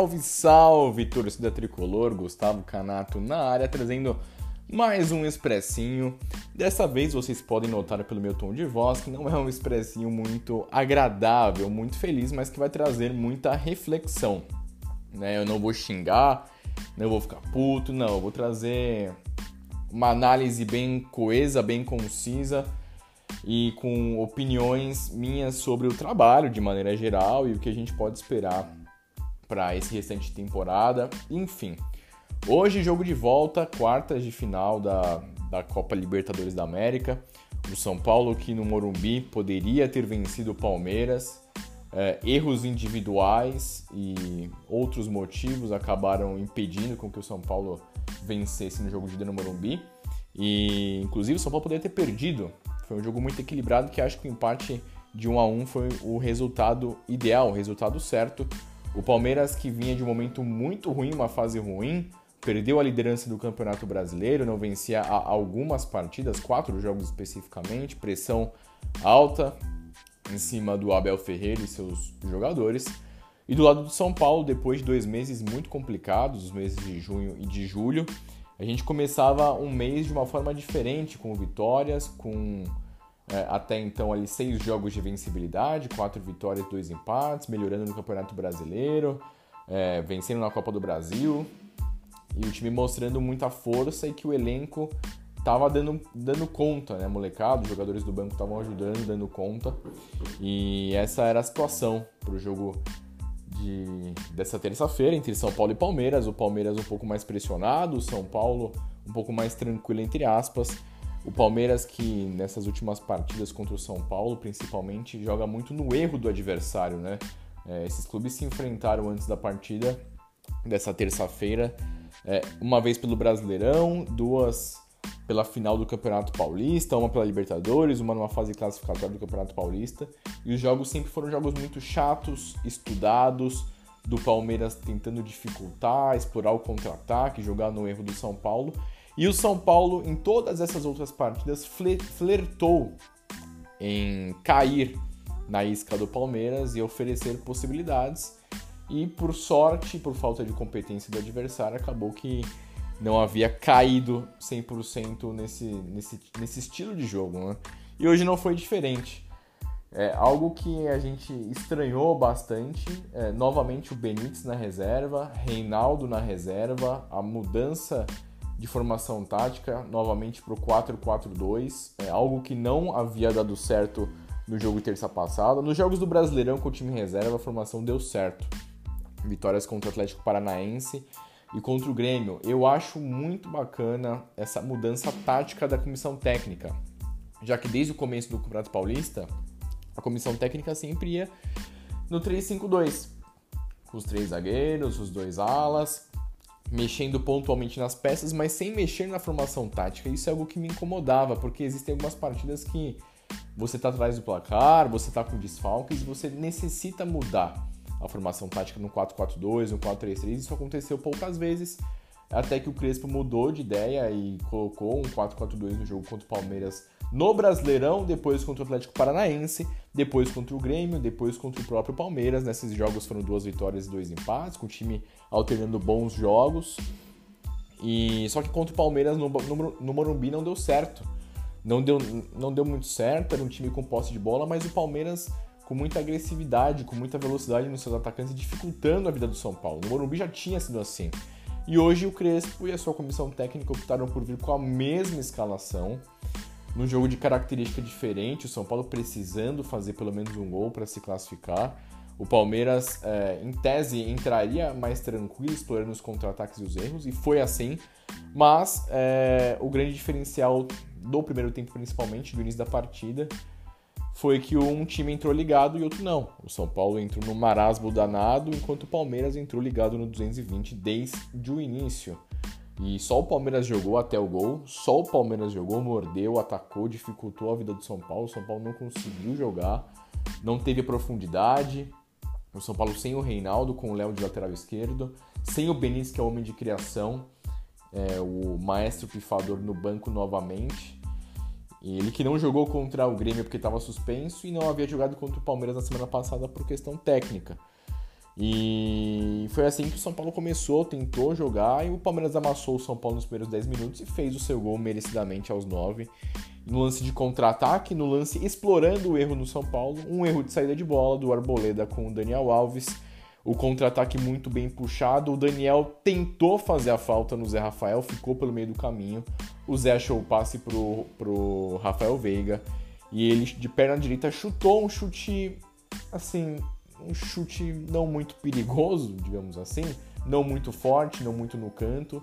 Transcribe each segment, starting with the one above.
Salve, salve, torcida tricolor, Gustavo Canato na área, trazendo mais um expressinho. Dessa vez vocês podem notar pelo meu tom de voz que não é um expressinho muito agradável, muito feliz, mas que vai trazer muita reflexão. Né? Eu não vou xingar, não vou ficar puto, não, eu vou trazer uma análise bem coesa, bem concisa e com opiniões minhas sobre o trabalho de maneira geral e o que a gente pode esperar para esse restante de temporada. Enfim, hoje jogo de volta, quartas de final da, da Copa Libertadores da América. O São Paulo que no Morumbi poderia ter vencido o Palmeiras. É, erros individuais e outros motivos acabaram impedindo com que o São Paulo vencesse no jogo de ida no Morumbi. E inclusive o São Paulo poderia ter perdido. Foi um jogo muito equilibrado que acho que o empate de 1 a 1 foi o resultado ideal, o resultado certo o Palmeiras, que vinha de um momento muito ruim, uma fase ruim, perdeu a liderança do Campeonato Brasileiro, não vencia algumas partidas, quatro jogos especificamente, pressão alta em cima do Abel Ferreira e seus jogadores. E do lado do São Paulo, depois de dois meses muito complicados, os meses de junho e de julho, a gente começava um mês de uma forma diferente, com vitórias, com é, até então ali seis jogos de vencibilidade, quatro vitórias, dois empates, melhorando no Campeonato Brasileiro, é, vencendo na Copa do Brasil. E o time mostrando muita força e que o elenco tava dando, dando conta, né, molecado, os jogadores do banco estavam ajudando, dando conta. E essa era a situação para o jogo de, dessa terça-feira entre São Paulo e Palmeiras, o Palmeiras um pouco mais pressionado, o São Paulo um pouco mais tranquilo entre aspas, o Palmeiras, que nessas últimas partidas contra o São Paulo, principalmente, joga muito no erro do adversário, né? É, esses clubes se enfrentaram antes da partida dessa terça-feira, é, uma vez pelo Brasileirão, duas pela final do Campeonato Paulista, uma pela Libertadores, uma numa fase classificatória do Campeonato Paulista. E os jogos sempre foram jogos muito chatos, estudados, do Palmeiras tentando dificultar, explorar o contra-ataque, jogar no erro do São Paulo. E o São Paulo, em todas essas outras partidas, flertou em cair na isca do Palmeiras e oferecer possibilidades. E por sorte, por falta de competência do adversário, acabou que não havia caído 100% nesse, nesse, nesse estilo de jogo. Né? E hoje não foi diferente. É, algo que a gente estranhou bastante, é, novamente o Benítez na reserva, Reinaldo na reserva, a mudança de formação tática, novamente para o 4-4-2, é algo que não havia dado certo no jogo terça passada. Nos jogos do Brasileirão com o time reserva, a formação deu certo. Vitórias contra o Atlético Paranaense e contra o Grêmio. Eu acho muito bacana essa mudança tática da comissão técnica, já que desde o começo do Campeonato Paulista, a comissão técnica sempre ia no 3-5-2, com os três zagueiros, os dois alas, mexendo pontualmente nas peças, mas sem mexer na formação tática. Isso é algo que me incomodava, porque existem algumas partidas que você está atrás do placar, você está com desfalques, você necessita mudar a formação tática no 4-4-2, no 4-3-3. Isso aconteceu poucas vezes, até que o Crespo mudou de ideia e colocou um 4-4-2 no jogo contra o Palmeiras no Brasileirão, depois contra o Atlético Paranaense, depois contra o Grêmio, depois contra o próprio Palmeiras. Nesses jogos foram duas vitórias e dois empates, com o time alternando bons jogos. E só que contra o Palmeiras no, no, no Morumbi não deu certo. Não deu, não deu muito certo, era um time com posse de bola, mas o Palmeiras com muita agressividade, com muita velocidade nos seus atacantes, dificultando a vida do São Paulo. No Morumbi já tinha sido assim. E hoje o Crespo e a sua comissão técnica optaram por vir com a mesma escalação, num jogo de característica diferente, o São Paulo precisando fazer pelo menos um gol para se classificar. O Palmeiras, é, em tese, entraria mais tranquilo, explorando os contra-ataques e os erros, e foi assim. Mas é, o grande diferencial do primeiro tempo, principalmente, do início da partida, foi que um time entrou ligado e outro não. O São Paulo entrou no marasmo danado, enquanto o Palmeiras entrou ligado no 220 desde o início. E só o Palmeiras jogou até o gol, só o Palmeiras jogou, mordeu, atacou, dificultou a vida do São Paulo. O São Paulo não conseguiu jogar, não teve profundidade. O São Paulo sem o Reinaldo, com o Léo de lateral esquerdo, sem o Benítez, que é o homem de criação, é, o maestro pifador no banco novamente. Ele que não jogou contra o Grêmio porque estava suspenso e não havia jogado contra o Palmeiras na semana passada por questão técnica. E foi assim que o São Paulo começou, tentou jogar e o Palmeiras amassou o São Paulo nos primeiros 10 minutos e fez o seu gol merecidamente aos 9. No lance de contra-ataque, no lance explorando o erro no São Paulo, um erro de saída de bola do Arboleda com o Daniel Alves o contra-ataque muito bem puxado. O Daniel tentou fazer a falta no Zé Rafael, ficou pelo meio do caminho. O Zé achou o passe pro, pro Rafael Veiga e ele de perna direita chutou um chute assim, um chute não muito perigoso, digamos assim, não muito forte, não muito no canto.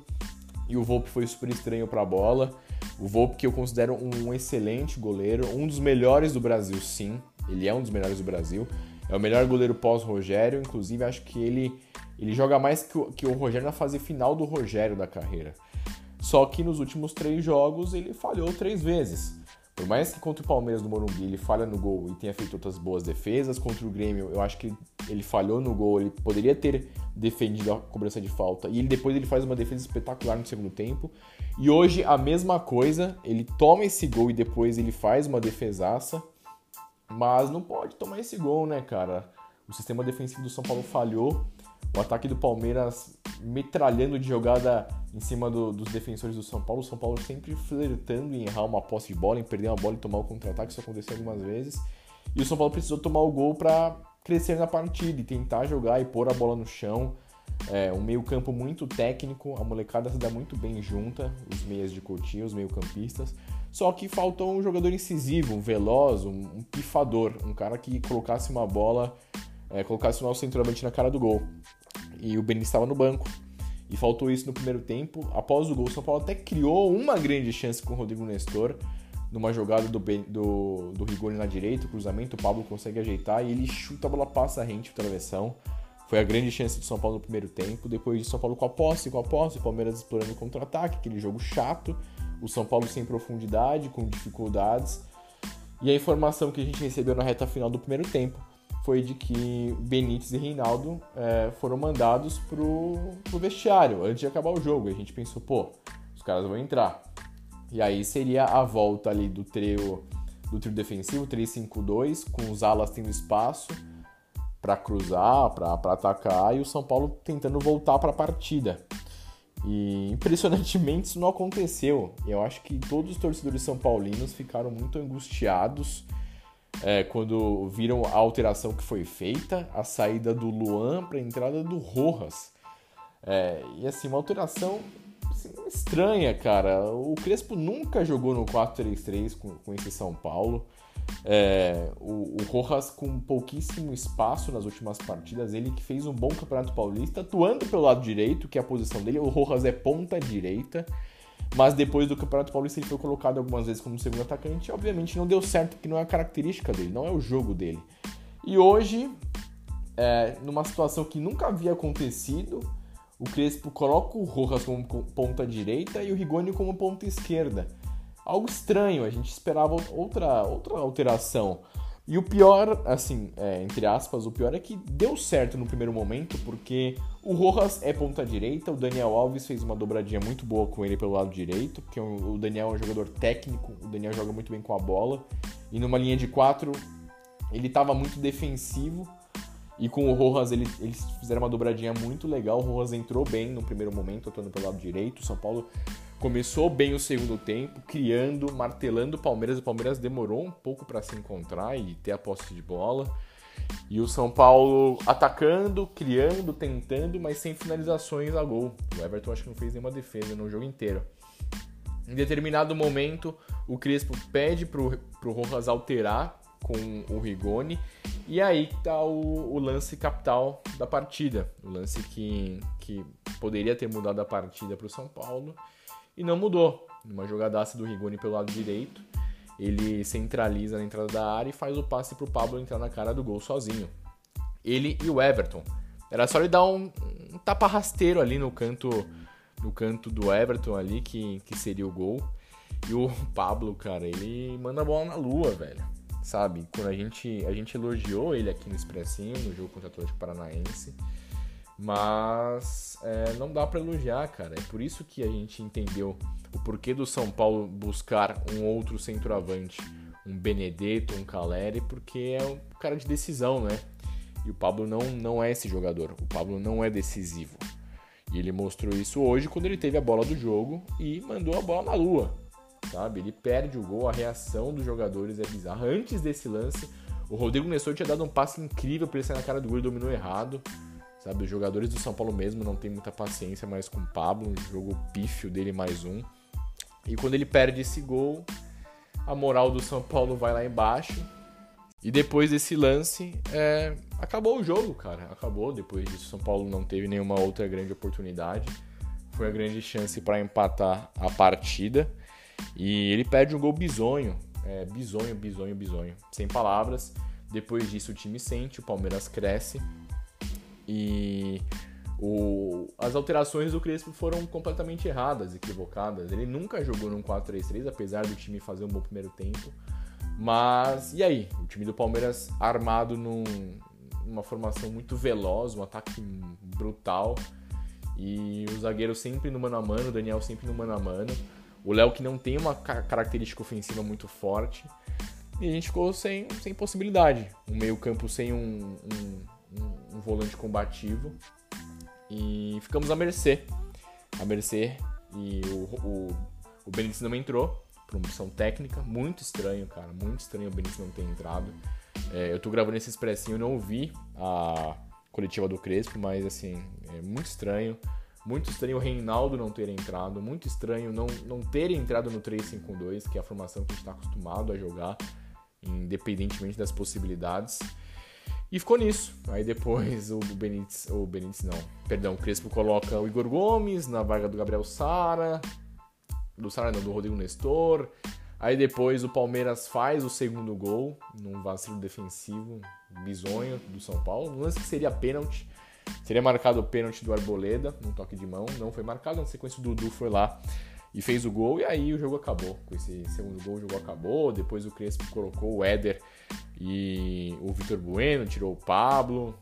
E o Volpe foi super estranho para a bola. O Volpe que eu considero um excelente goleiro, um dos melhores do Brasil, sim. Ele é um dos melhores do Brasil. É o melhor goleiro pós-Rogério, inclusive acho que ele, ele joga mais que o, que o Rogério na fase final do Rogério da carreira. Só que nos últimos três jogos ele falhou três vezes. Por mais que contra o Palmeiras no Morumbi ele falha no gol e tenha feito outras boas defesas, contra o Grêmio eu acho que ele falhou no gol, ele poderia ter defendido a cobrança de falta e ele, depois ele faz uma defesa espetacular no segundo tempo. E hoje a mesma coisa, ele toma esse gol e depois ele faz uma defesaça. Mas não pode tomar esse gol, né, cara? O sistema defensivo do São Paulo falhou. O ataque do Palmeiras metralhando de jogada em cima do, dos defensores do São Paulo. O São Paulo sempre flertando em errar uma posse de bola, em perder uma bola e tomar o contra-ataque. Isso aconteceu algumas vezes. E o São Paulo precisou tomar o gol para crescer na partida e tentar jogar e pôr a bola no chão. É, um meio-campo muito técnico, a molecada se dá muito bem junta, os meias de Coutinho, os meio-campistas. Só que faltou um jogador incisivo, um veloz, um, um pifador, um cara que colocasse uma bola, é, colocasse o nosso centroavante na cara do gol. E o Benítez estava no banco. E faltou isso no primeiro tempo. Após o gol, o São Paulo até criou uma grande chance com o Rodrigo Nestor. Numa jogada do, ben, do, do Rigoni na direita, o cruzamento, o Pablo consegue ajeitar e ele chuta a bola, passa rente para travessão. Foi a grande chance do São Paulo no primeiro tempo. Depois de São Paulo com a posse, com a posse, o Palmeiras explorando o contra-ataque, aquele jogo chato o São Paulo sem profundidade, com dificuldades. E a informação que a gente recebeu na reta final do primeiro tempo foi de que Benítez e Reinaldo é, foram mandados pro, pro vestiário antes de acabar o jogo. E a gente pensou, pô, os caras vão entrar. E aí seria a volta ali do trio do trio defensivo 3-5-2, com os alas tendo espaço para cruzar, para atacar e o São Paulo tentando voltar para a partida. E impressionantemente isso não aconteceu. Eu acho que todos os torcedores são paulinos ficaram muito angustiados é, quando viram a alteração que foi feita, a saída do Luan para a entrada do Rojas. É, e assim, uma alteração assim, estranha, cara. O Crespo nunca jogou no 4-3-3 com, com esse São Paulo. É, o, o Rojas com pouquíssimo espaço nas últimas partidas, ele que fez um bom campeonato paulista, atuando pelo lado direito, que é a posição dele. O Rojas é ponta direita, mas depois do campeonato paulista ele foi colocado algumas vezes como segundo atacante. Obviamente não deu certo, porque não é a característica dele, não é o jogo dele. E hoje, é, numa situação que nunca havia acontecido, o Crespo coloca o Rojas como ponta direita e o Rigoni como ponta esquerda algo estranho, a gente esperava outra, outra alteração. E o pior, assim, é, entre aspas, o pior é que deu certo no primeiro momento, porque o Rojas é ponta direita, o Daniel Alves fez uma dobradinha muito boa com ele pelo lado direito, porque o Daniel é um jogador técnico, o Daniel joga muito bem com a bola, e numa linha de quatro ele estava muito defensivo, e com o Rojas ele, eles fizeram uma dobradinha muito legal, o Rojas entrou bem no primeiro momento, atuando pelo lado direito, o São Paulo Começou bem o segundo tempo, criando, martelando o Palmeiras. O Palmeiras demorou um pouco para se encontrar e ter a posse de bola. E o São Paulo atacando, criando, tentando, mas sem finalizações a gol. O Everton acho que não fez nenhuma defesa no jogo inteiro. Em determinado momento, o Crespo pede pro, pro Rojas alterar com o Rigoni E aí tá o, o, lance capital da partida, o lance que, que poderia ter mudado a partida para o São Paulo e não mudou. Uma jogadaça do Rigoni pelo lado direito, ele centraliza na entrada da área e faz o passe para o Pablo entrar na cara do gol sozinho. Ele e o Everton. Era só ele dar um, um tapa rasteiro ali no canto no canto do Everton ali que, que seria o gol. E o Pablo, cara, ele manda a bola na lua, velho sabe? Quando a gente, a gente elogiou ele aqui no Expressinho, no jogo contra o Atlético Paranaense, mas é, não dá para elogiar, cara. É por isso que a gente entendeu o porquê do São Paulo buscar um outro centroavante, um Benedetto, um Caleri, porque é um cara de decisão, né? E o Pablo não, não é esse jogador. O Pablo não é decisivo. E ele mostrou isso hoje quando ele teve a bola do jogo e mandou a bola na lua sabe? Ele perde o gol, a reação dos jogadores é bizarra. Antes desse lance, o Rodrigo Nestor tinha dado um passe incrível para ele sair na cara do gol e dominou errado. Sabe, os jogadores do São Paulo mesmo não tem muita paciência mais com o Pablo, um jogo pífio dele mais um. E quando ele perde esse gol, a moral do São Paulo vai lá embaixo. E depois desse lance, é... acabou o jogo, cara. Acabou. Depois disso, São Paulo não teve nenhuma outra grande oportunidade. Foi a grande chance para empatar a partida. E ele perde um gol bizonho. É, bizonho, bizonho, bizonho. Sem palavras. Depois disso o time sente, o Palmeiras cresce. E o, as alterações do Crespo foram completamente erradas, equivocadas. Ele nunca jogou num 4-3-3, apesar do time fazer um bom primeiro tempo. Mas e aí? O time do Palmeiras armado num, numa formação muito veloz, um ataque brutal. E o zagueiro sempre no mano a mano, o Daniel sempre no mano a mano. O Léo que não tem uma característica ofensiva muito forte. E a gente ficou sem, sem possibilidade. Um meio-campo sem um, um, um, volante combativo. E ficamos à mercê. À mercê. E o, o, o Benítez não entrou. Promoção técnica. Muito estranho, cara. Muito estranho o Benítez não ter entrado. É, eu tô gravando esse expressinho, não ouvi a coletiva do Crespo, mas assim, é muito estranho. Muito estranho o Reinaldo não ter entrado, muito estranho não, não ter entrado no 3-5-2, que é a formação que a gente está acostumado a jogar, independentemente das possibilidades. E ficou nisso. Aí depois o Benítez, o Benítez não, perdão, o Crespo coloca o Igor Gomes na vaga do Gabriel Sara, do Sara não, do Rodrigo Nestor. Aí depois o Palmeiras faz o segundo gol num vacilo defensivo bizonho do São Paulo, um lance que seria pênalti. Seria marcado o pênalti do Arboleda, num toque de mão. Não foi marcado, na sequência o Dudu foi lá e fez o gol. E aí o jogo acabou. Com esse segundo gol, o jogo acabou. Depois o Crespo colocou o Éder e o Vitor Bueno, tirou o Pablo.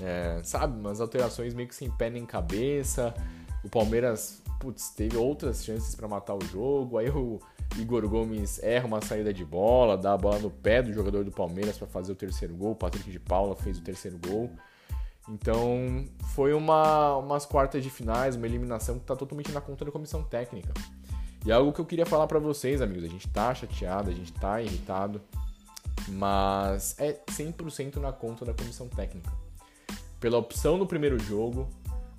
É, sabe, umas alterações meio que sem pé nem cabeça. O Palmeiras, putz, teve outras chances para matar o jogo. Aí o Igor Gomes erra uma saída de bola, dá a bola no pé do jogador do Palmeiras para fazer o terceiro gol. O Patrick de Paula fez o terceiro gol. Então foi uma, umas quartas de finais, uma eliminação que está totalmente na conta da comissão técnica. E é algo que eu queria falar para vocês, amigos. A gente tá chateado, a gente tá irritado, mas é 100% na conta da comissão técnica. Pela opção no primeiro jogo,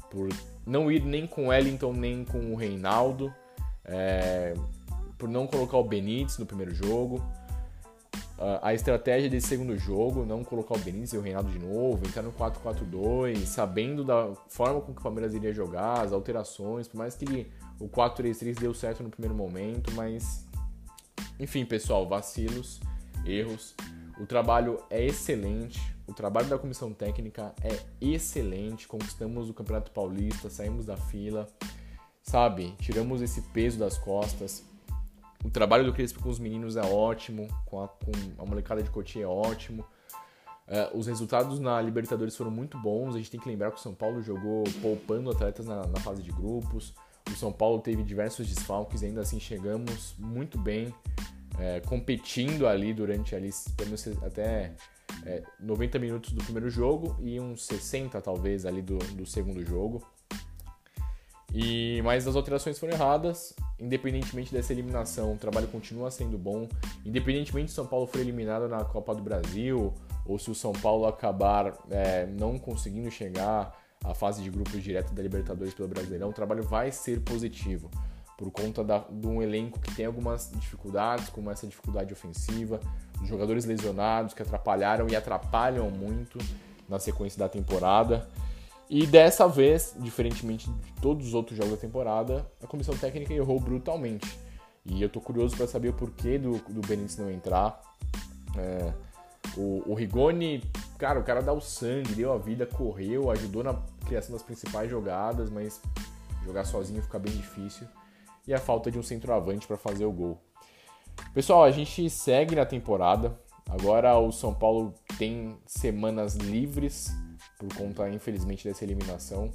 por não ir nem com o Wellington nem com o Reinaldo, é, por não colocar o Benítez no primeiro jogo, a estratégia desse segundo jogo, não colocar o Benítez e o Reinaldo de novo, entrar no 4-4-2, sabendo da forma com que o Palmeiras iria jogar, as alterações, por mais que o 4-3-3 deu certo no primeiro momento, mas enfim, pessoal, vacilos, erros. O trabalho é excelente, o trabalho da comissão técnica é excelente, conquistamos o Campeonato Paulista, saímos da fila, sabe? Tiramos esse peso das costas o trabalho do Crespo com os meninos é ótimo, com a, com a molecada de Cotia é ótimo. É, os resultados na Libertadores foram muito bons. A gente tem que lembrar que o São Paulo jogou poupando atletas na, na fase de grupos. O São Paulo teve diversos desfalques ainda assim chegamos muito bem, é, competindo ali durante ali, até é, 90 minutos do primeiro jogo e uns 60 talvez ali do, do segundo jogo. E mas as alterações foram erradas, independentemente dessa eliminação, o trabalho continua sendo bom. Independentemente se o São Paulo for eliminado na Copa do Brasil ou se o São Paulo acabar é, não conseguindo chegar à fase de grupos direto da Libertadores pelo Brasileirão, o trabalho vai ser positivo. Por conta da, de um elenco que tem algumas dificuldades, como essa dificuldade ofensiva, os jogadores lesionados que atrapalharam e atrapalham muito na sequência da temporada. E dessa vez, diferentemente de todos os outros jogos da temporada, a comissão técnica errou brutalmente. E eu tô curioso para saber o porquê do, do Benítez não entrar. É, o, o, Rigoni, cara, o cara dá o sangue, deu a vida, correu, ajudou na criação das principais jogadas, mas jogar sozinho fica bem difícil. E a falta de um centroavante para fazer o gol. Pessoal, a gente segue na temporada. Agora o São Paulo tem semanas livres por conta, infelizmente, dessa eliminação,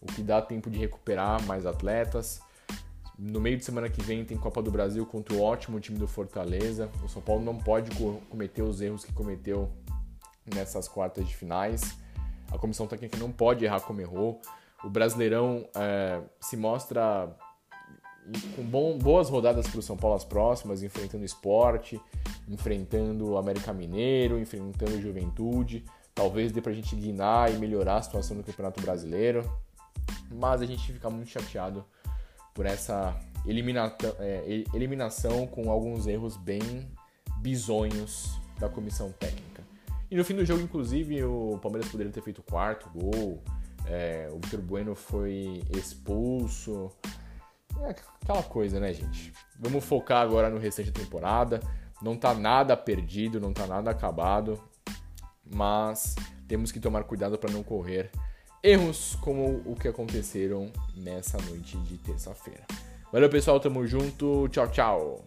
o que dá tempo de recuperar mais atletas. No meio de semana que vem tem Copa do Brasil contra o ótimo time do Fortaleza. O São Paulo não pode cometer os erros que cometeu nessas quartas de finais. A comissão técnica não pode errar como errou. O Brasileirão é, se mostra com bom, boas rodadas para o São Paulo as próximas, enfrentando esporte, enfrentando o América Mineiro, enfrentando Juventude. Talvez dê para a gente guinar e melhorar a situação do Campeonato Brasileiro. Mas a gente fica muito chateado por essa é, eliminação com alguns erros bem bizonhos da comissão técnica. E no fim do jogo, inclusive, o Palmeiras poderia ter feito o quarto gol, é, o Vitor Bueno foi expulso. É aquela coisa, né, gente? Vamos focar agora no restante da temporada. Não tá nada perdido, não tá nada acabado, mas temos que tomar cuidado para não correr erros como o que aconteceram nessa noite de terça-feira. Valeu, pessoal, tamo junto. Tchau, tchau.